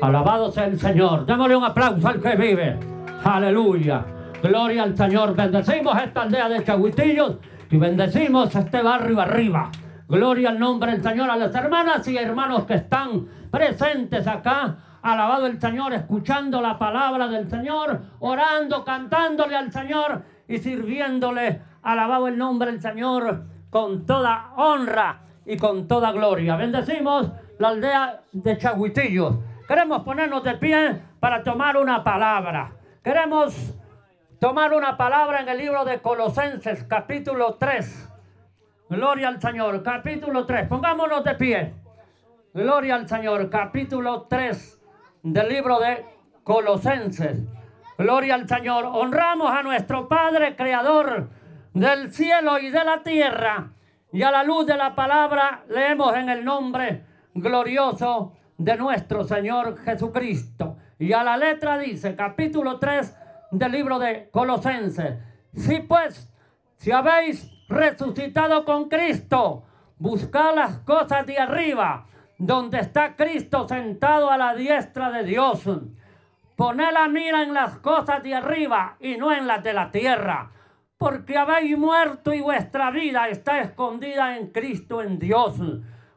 Alabado sea el Señor. Démosle un aplauso al que vive. Aleluya. Gloria al Señor. Bendecimos esta aldea de Chaguitillos y bendecimos este barrio arriba. Gloria al nombre del Señor. A las hermanas y hermanos que están presentes acá. Alabado el Señor, escuchando la palabra del Señor, orando, cantándole al Señor y sirviéndole. Alabado el nombre del Señor con toda honra y con toda gloria. Bendecimos la aldea de Chaguitillos. Queremos ponernos de pie para tomar una palabra. Queremos tomar una palabra en el libro de Colosenses, capítulo 3. Gloria al Señor, capítulo 3. Pongámonos de pie. Gloria al Señor, capítulo 3 del libro de Colosenses. Gloria al Señor. Honramos a nuestro Padre Creador del cielo y de la tierra. Y a la luz de la palabra leemos en el nombre glorioso de nuestro Señor Jesucristo. Y a la letra dice, capítulo 3 del libro de Colosenses. Si pues, si habéis resucitado con Cristo, buscad las cosas de arriba, donde está Cristo sentado a la diestra de Dios. Poned la mira en las cosas de arriba y no en las de la tierra, porque habéis muerto y vuestra vida está escondida en Cristo en Dios.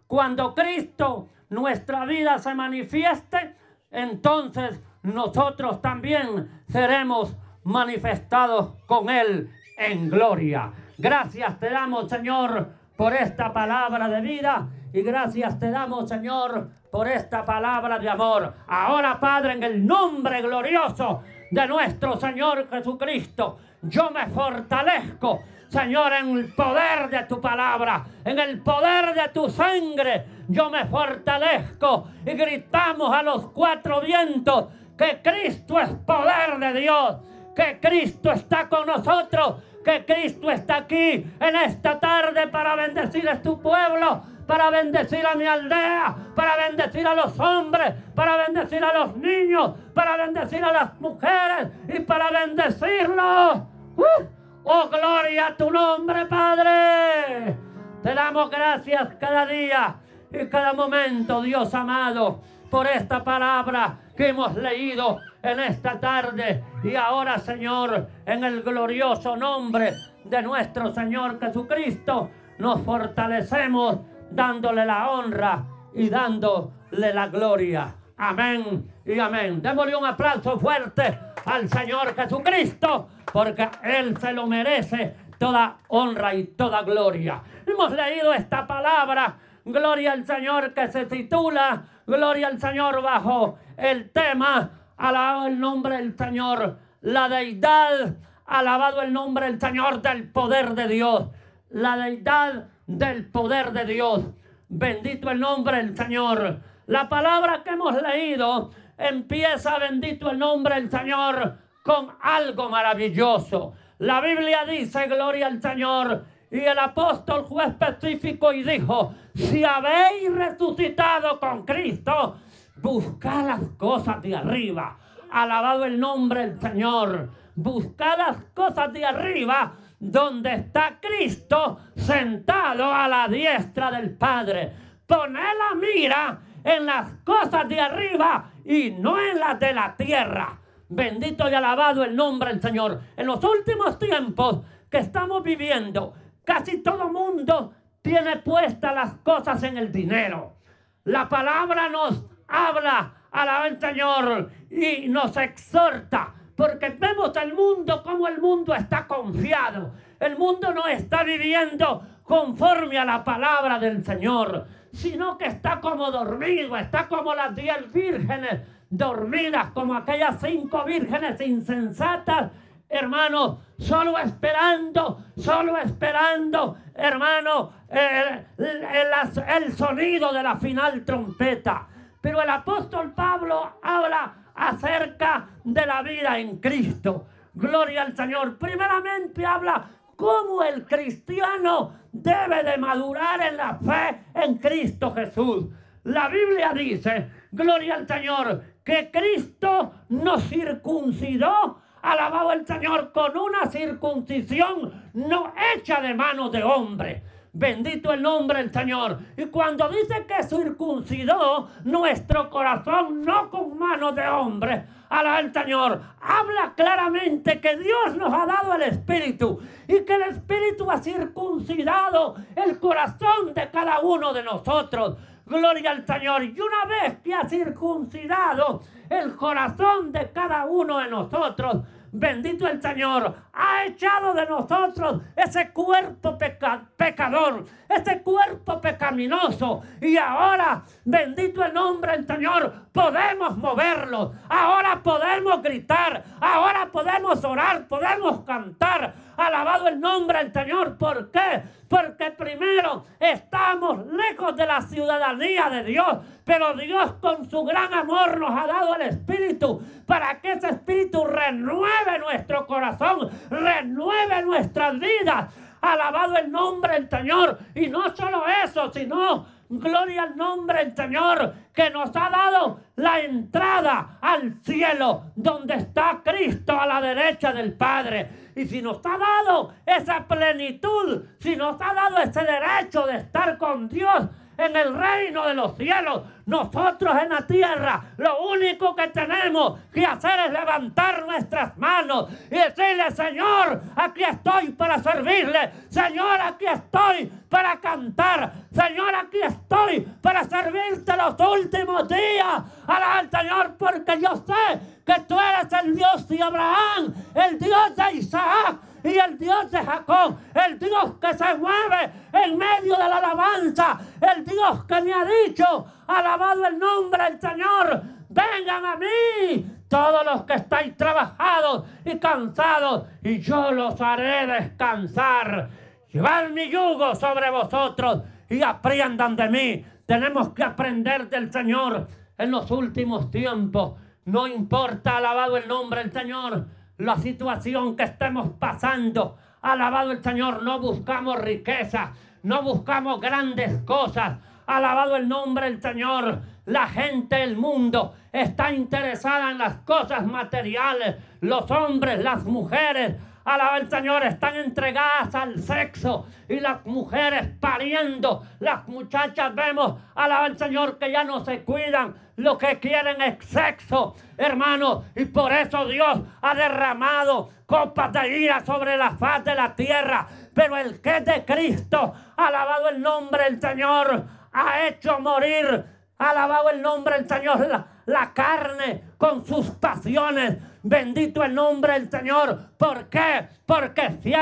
Cuando Cristo nuestra vida se manifieste, entonces nosotros también seremos manifestados con Él en gloria. Gracias te damos, Señor, por esta palabra de vida y gracias te damos, Señor, por esta palabra de amor. Ahora, Padre, en el nombre glorioso de nuestro Señor Jesucristo, yo me fortalezco Señor, en el poder de tu palabra, en el poder de tu sangre, yo me fortalezco y gritamos a los cuatro vientos que Cristo es poder de Dios, que Cristo está con nosotros, que Cristo está aquí en esta tarde para bendecir a tu pueblo, para bendecir a mi aldea, para bendecir a los hombres, para bendecir a los niños, para bendecir a las mujeres y para bendecirlos. ¡Uh! Oh, gloria a tu nombre, Padre. Te damos gracias cada día y cada momento, Dios amado, por esta palabra que hemos leído en esta tarde. Y ahora, Señor, en el glorioso nombre de nuestro Señor Jesucristo, nos fortalecemos dándole la honra y dándole la gloria. Amén y amén. Démosle un aplauso fuerte al Señor Jesucristo porque Él se lo merece toda honra y toda gloria. Hemos leído esta palabra, gloria al Señor, que se titula Gloria al Señor bajo el tema, alabado el nombre del Señor, la deidad, alabado el nombre del Señor del poder de Dios, la deidad del poder de Dios. Bendito el nombre del Señor. La palabra que hemos leído empieza, bendito el nombre del Señor, con algo maravilloso. La Biblia dice, gloria al Señor, y el apóstol fue específico y dijo, si habéis resucitado con Cristo, buscad las cosas de arriba. Alabado el nombre del Señor. Buscad las cosas de arriba donde está Cristo sentado a la diestra del Padre. Poned la mira en las cosas de arriba y no en las de la tierra. Bendito y alabado el nombre del Señor. En los últimos tiempos que estamos viviendo, casi todo mundo tiene puestas las cosas en el dinero. La palabra nos habla, alaba el Señor, y nos exhorta, porque vemos el mundo como el mundo está confiado. El mundo no está viviendo conforme a la palabra del Señor, sino que está como dormido, está como las diez vírgenes dormidas como aquellas cinco vírgenes insensatas, hermano, solo esperando, solo esperando, hermano, el, el, sonido de la final trompeta. Pero el apóstol Pablo habla acerca de la vida en Cristo. Gloria al Señor. Primeramente habla cómo el cristiano debe de madurar en la fe en Cristo Jesús. La Biblia dice, gloria al Señor, que Cristo nos circuncidó, alabado el Señor, con una circuncisión no hecha de manos de hombre. Bendito el nombre del Señor. Y cuando dice que circuncidó nuestro corazón, no con manos de hombre, al Señor, habla claramente que Dios nos ha dado el Espíritu y que el Espíritu ha circuncidado el corazón de cada uno de nosotros. Gloria al Señor. Y una vez que ha circuncidado el corazón de cada uno de nosotros, bendito el Señor, ha echado de nosotros ese cuerpo pecador, ese cuerpo pecaminoso. Y ahora, bendito el nombre del Señor, podemos moverlo. Ahora podemos gritar, ahora podemos orar, podemos cantar. Alabado el nombre del Señor. ¿Por qué? Porque primero estamos lejos de la ciudadanía de Dios. Pero Dios con su gran amor nos ha dado el Espíritu para que ese Espíritu renueve nuestro corazón, renueve nuestras vidas. Alabado el nombre del Señor. Y no solo eso, sino gloria al nombre del Señor que nos ha dado la entrada al cielo donde está Cristo a la derecha del Padre. Y si nos ha dado esa plenitud, si nos ha dado ese derecho de estar con Dios, en el reino de los cielos. Nosotros en la tierra lo único que tenemos que hacer es levantar nuestras manos y decirle, Señor, aquí estoy para servirle. Señor, aquí estoy para cantar. Señor, aquí estoy para servirte los últimos días. al Señor porque yo sé que tú eres el Dios de Abraham, el Dios de Isaac y el Dios de Jacob, el Dios que se mueve en medio de la alabanza, el Dios que me ha dicho, alabado el nombre del Señor, vengan a mí todos los que estáis trabajados y cansados, y yo los haré descansar. Llevad mi yugo sobre vosotros y aprendan de mí. Tenemos que aprender del Señor en los últimos tiempos. No importa, alabado el nombre del Señor la situación que estemos pasando. Alabado el Señor, no buscamos riqueza, no buscamos grandes cosas. Alabado el nombre del Señor. La gente del mundo está interesada en las cosas materiales. Los hombres, las mujeres, alaba el Señor, están entregadas al sexo y las mujeres pariendo, las muchachas vemos, alaba el Señor, que ya no se cuidan, lo que quieren es sexo, hermano, y por eso Dios ha derramado copas de ira sobre la faz de la tierra, pero el que es de Cristo, alabado el nombre del Señor, ha hecho morir, alabado el nombre del Señor, la, carne con sus pasiones Bendito el nombre del Señor. ¿Por qué? Porque si,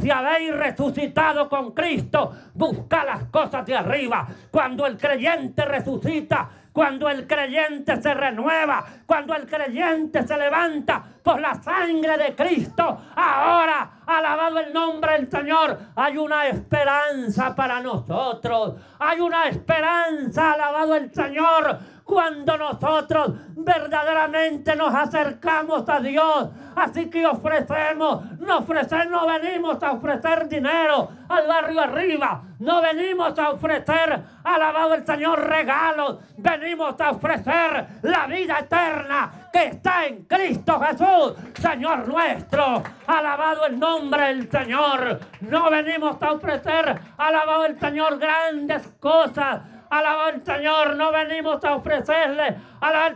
si habéis resucitado con Cristo, busca las cosas de arriba. Cuando el creyente resucita, cuando el creyente se renueva, cuando el creyente se levanta por la sangre de Cristo, ahora, alabado el nombre del Señor, hay una esperanza para nosotros. Hay una esperanza, alabado el Señor cuando nosotros verdaderamente nos acercamos a Dios. Así que ofrecemos, no ofrecemos, no venimos a ofrecer dinero al barrio arriba, no venimos a ofrecer, alabado el Señor, regalos, venimos a ofrecer la vida eterna que está en Cristo Jesús, Señor nuestro. Alabado el nombre del Señor. No venimos a ofrecer, alabado el Señor, grandes cosas Alaba al Señor, no venimos a ofrecerle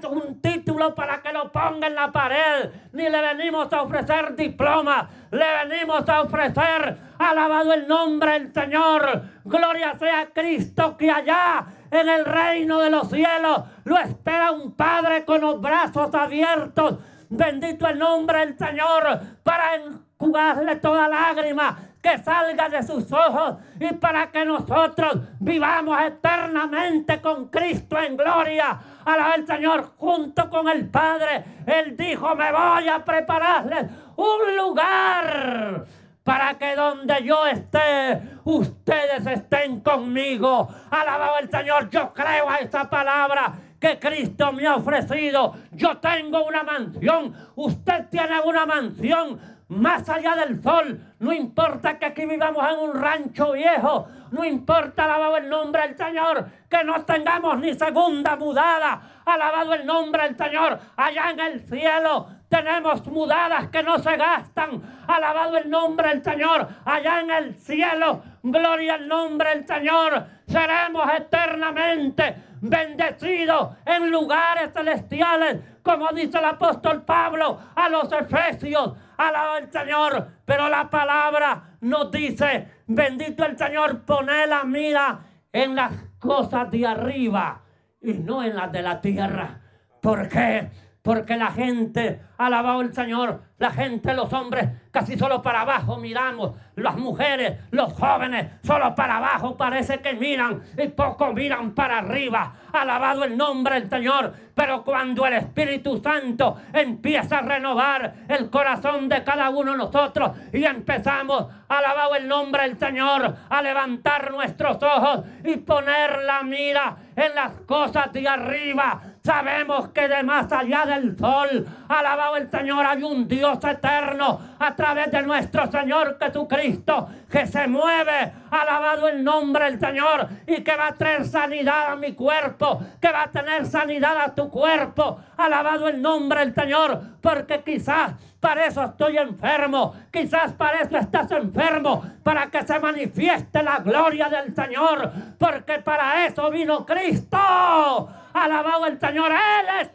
un título para que lo ponga en la pared, ni le venimos a ofrecer diploma, le venimos a ofrecer, alabado el nombre del Señor, gloria sea Cristo que allá en el reino de los cielos lo espera un Padre con los brazos abiertos. Bendito el nombre del Señor para enjugarle toda lágrima salga de sus ojos y para que nosotros vivamos eternamente con Cristo en gloria. Alaba el Señor junto con el Padre. Él dijo, me voy a prepararles un lugar para que donde yo esté, ustedes estén conmigo. Alabado el Señor, yo creo a esa palabra que Cristo me ha ofrecido. Yo tengo una mansión, usted tiene una mansión más allá del sol. No importa que aquí vivamos en un rancho viejo. No importa, alabado el nombre del Señor, que no tengamos ni segunda mudada. Alabado el nombre del Señor. Allá en el cielo tenemos mudadas que no se gastan. Alabado el nombre del Señor. Allá en el cielo gloria al nombre del Señor, seremos eternamente bendecidos en lugares celestiales, como dice el apóstol Pablo a los Efesios. Alaba al Señor, pero la palabra nos dice, bendito el Señor, pone la mira en las cosas de arriba y no en las de la tierra. ¿Por qué? Porque la gente, alabado el Señor, la gente, los hombres, casi solo para abajo miramos. Las mujeres, los jóvenes, solo para abajo parece que miran y poco miran para arriba. Alabado el nombre del Señor. Pero cuando el Espíritu Santo empieza a renovar el corazón de cada uno de nosotros y empezamos, alabado el nombre del Señor, a levantar nuestros ojos y poner la mira en las cosas de arriba. Sabemos que de más allá del sol, alabado el Señor, hay un Dios eterno a través de nuestro Señor Jesucristo que se mueve, alabado el nombre del Señor, y que va a traer sanidad a mi cuerpo, que va a tener sanidad a tu cuerpo, alabado el nombre del Señor, porque quizás para eso estoy enfermo, quizás para eso estás enfermo, para que se manifieste la gloria del Señor, porque para eso vino Cristo, alabado el Señor, Él es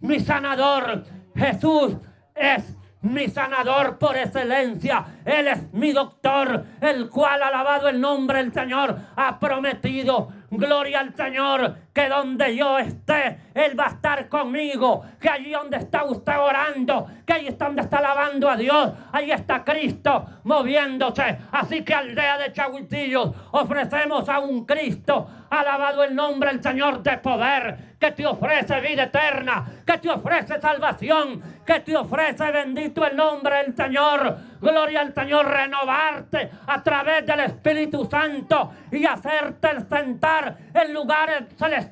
mi sanador, Jesús es mi sanador por excelencia. Él es mi doctor, el cual, alabado el nombre del Señor, ha prometido Gloria al Señor, que donde yo esté, Él va a estar conmigo. Que allí donde está usted orando, que allí está donde está alabando a Dios, ahí está Cristo moviéndose. Así que aldea de Chahuitillos, ofrecemos a un Cristo, alabado el nombre del Señor de poder, que te ofrece vida eterna, que te ofrece salvación, que te ofrece bendito el nombre del Señor. Gloria al Señor, renovarte a través del Espíritu Santo y hacerte sentar en lugares celestiales,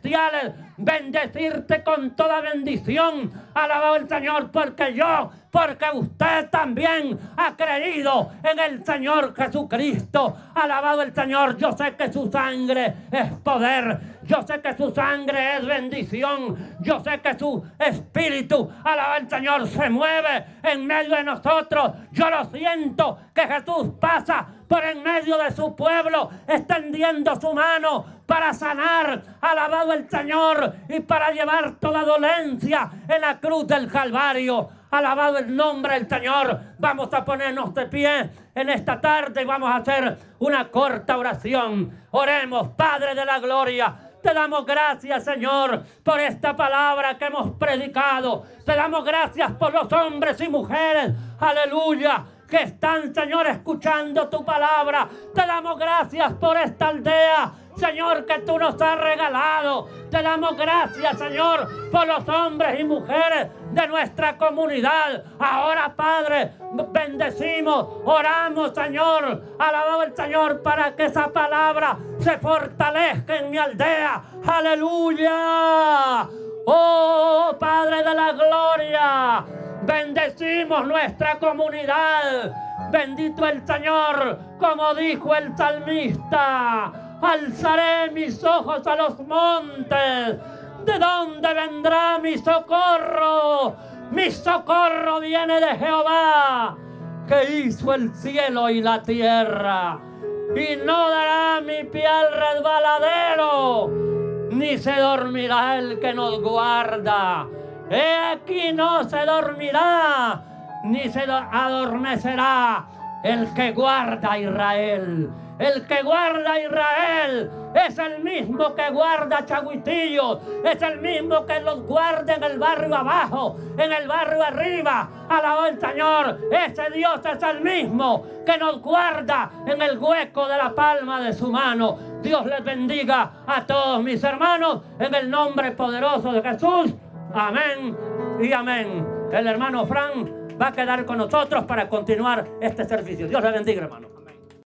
bendecirte con toda bendición. Alabado el Señor, porque yo, porque usted también ha creído en el Señor Jesucristo. Alabado el Señor, yo sé que su sangre es poder. Yo sé que su sangre es bendición. Yo sé que su espíritu, alabado el Señor, se mueve en medio de nosotros. Yo lo siento que Jesús pasa por en medio de su pueblo, extendiendo su mano para sanar, alabado el Señor, y para llevar toda dolencia en la cruz del Calvario. Alabado el nombre del Señor. Vamos a ponernos de pie en esta tarde y vamos a hacer una corta oración. Oremos, Padre de la Gloria. Te damos gracias, Señor, por esta palabra que hemos predicado. Te damos gracias por los hombres y mujeres. Aleluya que están, Señor, escuchando tu palabra. Te damos gracias por esta aldea. Señor, que tú nos has regalado. Te damos gracias, Señor, por los hombres y mujeres de nuestra comunidad. Ahora, Padre, bendecimos, oramos, Señor, alabado el Señor para que esa palabra se fortalezca en mi aldea. Aleluya. Oh, Padre de la gloria. Bendecimos nuestra comunidad. Bendito el Señor, como dijo el salmista. Alzaré mis ojos a los montes. ¿De dónde vendrá mi socorro? Mi socorro viene de Jehová, que hizo el cielo y la tierra. Y no dará mi pie al resbaladero, ni se dormirá el que nos guarda. He aquí no se dormirá, ni se adormecerá el que guarda Israel. El que guarda Israel es el mismo que guarda a Chaguitillos, es el mismo que los guarda en el barrio abajo, en el barrio arriba. Alabó el Señor, ese Dios es el mismo que nos guarda en el hueco de la palma de su mano. Dios les bendiga a todos mis hermanos en el nombre poderoso de Jesús. Amén y amén. El hermano Fran va a quedar con nosotros para continuar este servicio. Dios le bendiga, hermano.